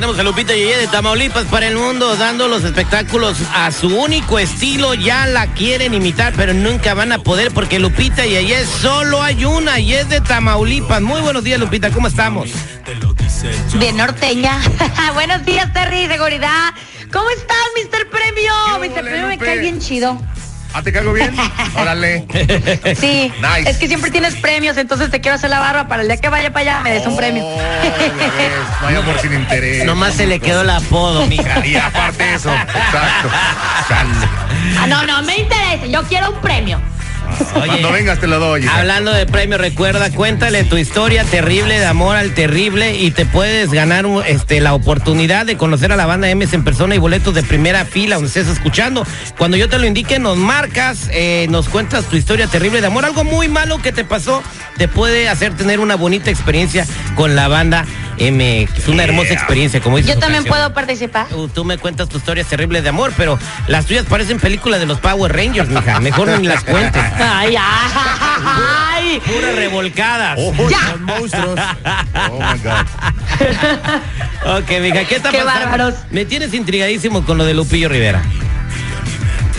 Tenemos a Lupita Yeye de Tamaulipas para el mundo dando los espectáculos a su único estilo. Ya la quieren imitar, pero nunca van a poder porque Lupita Yeye solo hay una y es de Tamaulipas. Muy buenos días, Lupita, ¿cómo estamos? Bien norteña. Buenos días, Terry, seguridad. ¿Cómo estás, Mr. Premio? ¿Qué Mr. Premio me cae bien chido. ¿Ah, te caigo bien? Órale. Sí, Nice. es que siempre tienes premios, entonces te quiero hacer la barba para el día que vaya para allá me des un premio. Oh, ya ves, no hay amor sin interés. Nomás se le quedó el apodo, mija. Y aparte eso, exacto. Ah, no, no me interesa, yo quiero un premio. Cuando vengas te lo doy. hija. Hablando de premio, recuerda, cuéntale tu historia terrible de amor al terrible y te puedes ganar este, la oportunidad de conocer a la banda MS en persona y boletos de primera fila donde estés escuchando. Cuando yo te lo indique, nos marcas, eh, nos cuentas tu historia terrible de amor. Algo muy malo que te pasó te puede hacer tener una bonita experiencia con la banda MX. Una hermosa experiencia, como dice Yo también canción. puedo participar. Tú, tú me cuentas tu historia terrible de amor, pero las tuyas parecen películas de los Power Rangers, mija. Mejor ni las cuentes. Ay, ay, ay. Puras revolcadas. Oh, Ya. son monstruos. Oh my God. Ok, mija, ¿qué está Qué pasando? bárbaros. Me tienes intrigadísimo con lo de Lupillo Rivera.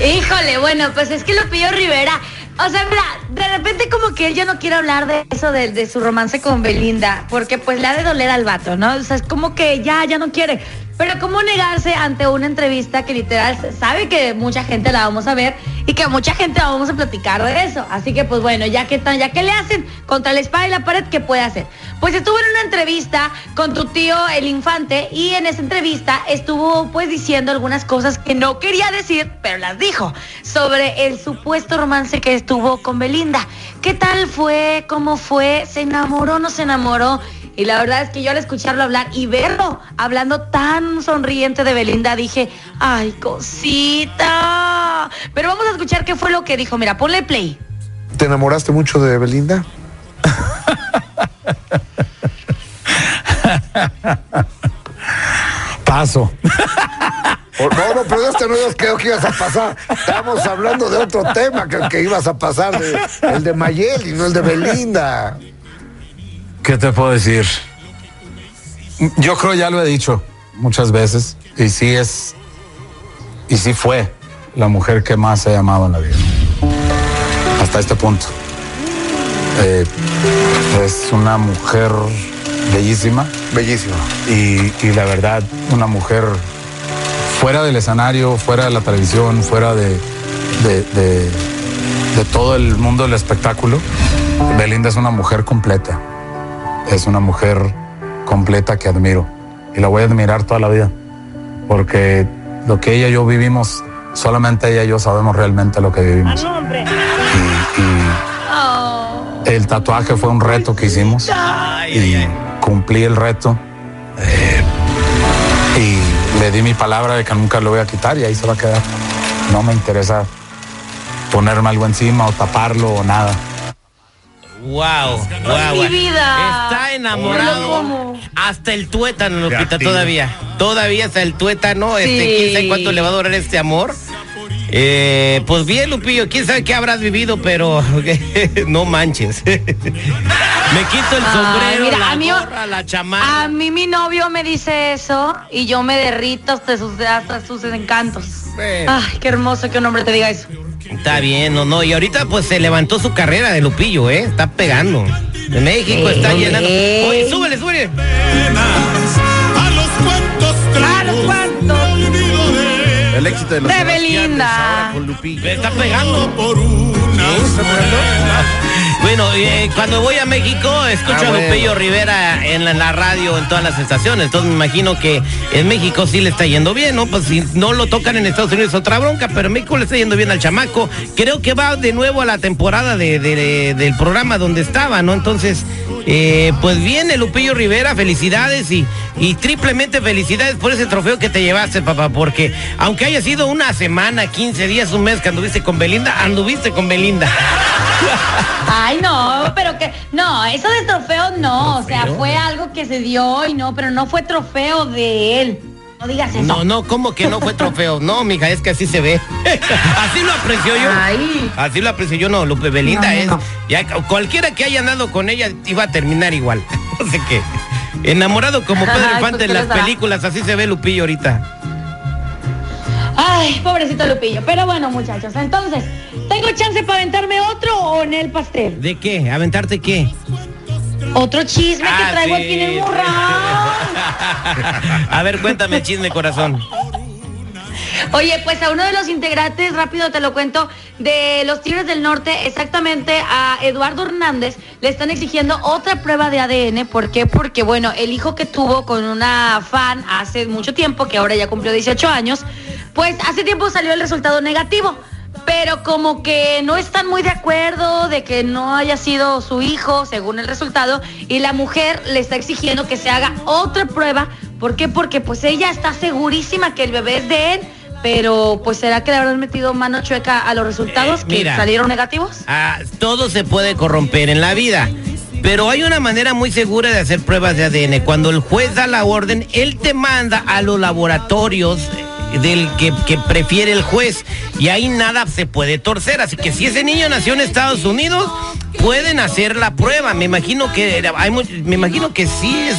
Híjole, bueno, pues es que Lupillo Rivera, o sea, mira, de repente como que él ya no quiere hablar de eso, de, de su romance con Belinda, porque pues le ha de doler al vato, ¿no? O sea, es como que ya, ya no quiere. Pero ¿cómo negarse ante una entrevista que literal sabe que mucha gente la vamos a ver y que mucha gente vamos a platicar de eso? Así que pues bueno, ya que tan, ya que le hacen contra la espada y la pared, ¿qué puede hacer? Pues estuvo en una entrevista con tu tío el infante y en esa entrevista estuvo pues diciendo algunas cosas que no quería decir, pero las dijo sobre el supuesto romance que estuvo con Belinda. ¿Qué tal fue? ¿Cómo fue? ¿Se enamoró no se enamoró? Y la verdad es que yo al escucharlo hablar y verlo hablando tan sonriente de Belinda dije, ay, cosita. Pero vamos a escuchar qué fue lo que dijo. Mira, ponle play. ¿Te enamoraste mucho de Belinda? Paso. No, no, pero este no nos creo que ibas a pasar. Estábamos hablando de otro tema que ibas a pasar, de- el de Mayel y no el de Belinda. ¿Qué te puedo decir? Yo creo ya lo he dicho muchas veces y sí es y sí fue la mujer que más he amado en la vida. Hasta este punto. Eh, es una mujer bellísima Bellísimo. y, y la verdad una mujer fuera del escenario, fuera de la televisión, fuera de, de, de- de todo el mundo del espectáculo. Belinda es una mujer completa. Es una mujer completa que admiro y la voy a admirar toda la vida porque lo que ella y yo vivimos, solamente ella y yo sabemos realmente lo que vivimos. Y- y Oh. el tatuaje fue un reto que hicimos y cumplí el reto. eh, y le di mi palabra de que nunca lo voy a quitar y ahí se va a quedar. No me interesa ponerme algo encima o taparlo o nada. Wow, wow. mi vida. Está enamorado. Hasta el tuétano, Lupita, todavía. Todavía hasta el tuétano. Este, Sí. quién sabe cuánto le va a durar este amor. Eh, pues bien, Lupillo, quién sabe qué habrás vivido, pero no manches. Me quito el sombrero, mira, la a mí- gorra, la chamarra. A mí mi novio me dice eso y yo me derrito hasta sus, hasta sus encantos. Bueno. Ay, qué hermoso que un hombre te diga eso. Está bien, no, no. Y ahorita pues se levantó su carrera de Lupillo, ¿eh? Está pegando. De México está Ey. llenando. Oye, súbele, súbele. a los cuentos A los cuantos El éxito de los de Belinda. con Lupillo. Está pegando. por una Bueno, eh, cuando voy a México escucho Ah, a. Lupillo Rivera en la, en la radio, en todas las estaciones. Entonces me imagino que en México sí le está yendo bien, ¿no? Pues si no lo tocan en Estados Unidos otra bronca, pero en México le está yendo bien al chamaco. Creo que va de nuevo a la temporada de, de- del programa donde estaba, ¿no? Entonces, Eh, pues viene Lupillo Rivera, felicidades y, y triplemente felicidades por ese trofeo que te llevaste, papá, porque aunque haya sido una semana, 15 días, un mes que anduviste con Belinda, anduviste con Belinda. Ay, no, pero que, no, eso de trofeo no, o sea, fue algo que se dio y no, pero no fue trofeo de él. No digas eso. No, no, ¿cómo que no fue trofeo? No, mija, es que así se ve. así lo aprecio yo. Ay. Así lo aprecio yo, no, Lupe Belinda No, no, es. Ya, cualquiera que haya andado con ella iba a terminar igual. no sé qué. Enamorado como Pedro Infante pues, en ¿qué las películas, así se ve Lupillo ahorita. Ay, pobrecito Lupillo. Pero bueno, muchachos, entonces, ¿tengo chance para aventarme otro o en el pastel? ¿De qué? ¿Aventarte qué? Otro chisme que Ah, traigo sí, aquí en el morral. A ver, cuéntame chisme, corazón. Oye, pues a uno de los integrantes, rápido te lo cuento, de los Tigres del Norte, exactamente a Eduardo Hernández, le están exigiendo otra prueba de ADN. ¿Por qué? Porque, bueno, el hijo que tuvo con una fan hace mucho tiempo, que ahora ya cumplió 18 años, pues hace tiempo salió el resultado negativo. Pero como que no están muy de acuerdo de que no haya sido su hijo, según el resultado, y la mujer le está exigiendo que se haga otra prueba. ¿Por qué? Porque pues ella está segurísima que el bebé es de él, pero pues será que le habrán metido mano chueca a los resultados Eh, que mira. salieron negativos. Ah, todo se puede corromper en la vida. Pero hay una manera muy segura de hacer pruebas de ADN. Cuando el juez da la orden, él te manda a los laboratorios del que, que prefiere el juez. Y ahí nada se puede torcer. Así que si ese niño nació en Estados Unidos, pueden hacer la prueba. Me imagino que hay me imagino que sí es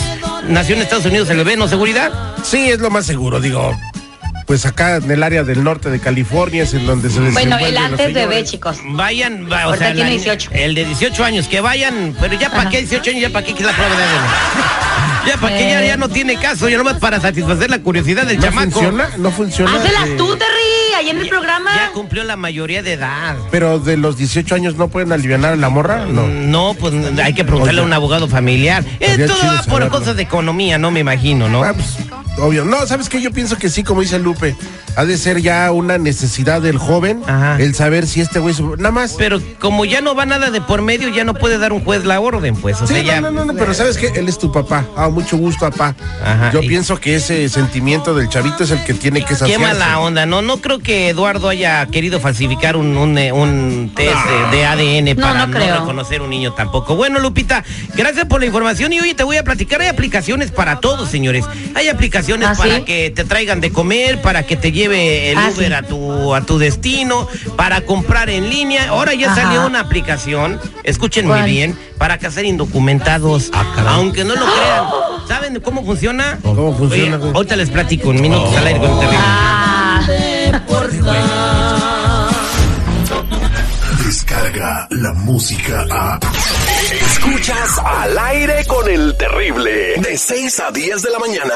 nació en Estados Unidos el bebé, ¿no? Seguridad. Sí, es lo más seguro, digo. Pues acá en el área del norte de California es en donde se Bueno, desenvuelven el antes bebé, chicos. Vayan, va- o sea, tiene la- 18. el de 18 años, que vayan, pero ya para qué 18 años, ya para qué que es la prueba de ADN. Ya para qué ya, Eh. ya no tiene caso, ya nomás para satisfacer la curiosidad del ¿No chamaco. funciona? ¿No funciona? Hácelas eh, tú, Terry, ahí en el programa. Ya cumplió la mayoría de edad. Pero de los 18 años no pueden aliviar a la morra, no. No, pues hay que preguntarle a un abogado familiar. Eh, todo va por saberlo. cosas de economía, no me imagino, ¿no? Ah, pues, obvio. No, ¿sabes qué? Yo pienso que sí, como dice Lupe. Ha de ser ya una necesidad del joven Ajá. el saber si este güey... Nada más. Pero como ya no va nada de por medio, ya no puede dar un juez la orden, pues. O Sí, sea, ya. no, no, no, no, pero ¿sabes qué? Él es tu papá. Ah, mucho gusto, papá. Ajá, Yo y- pienso que ese sentimiento del chavito es el que tiene que Qué saciarse. mala onda, no, no creo que Eduardo haya querido falsificar un, un, eh, un test de ADN No, para no no, creo. reconocer un niño tampoco. Bueno, Lupita, gracias por la información y hoy te voy a platicar. Hay aplicaciones para todos, señores. Hay aplicaciones ¿Ah, para sí? que te traigan de comer, para que te lleve el Ah, Uber sí. a tu a tu destino, para comprar en línea. Ahora ya Ajá. salió una aplicación, escúchenme ¿Cuál? bien, para casar indocumentados, aunque no lo crean. ¿Saben cómo funciona? ¿Cómo funciona, Oye, ahorita les platico en minutos al aire con el terrible. Ah, Descarga la música a. Escuchas al aire con el terrible. De 6 a 10 de la mañana.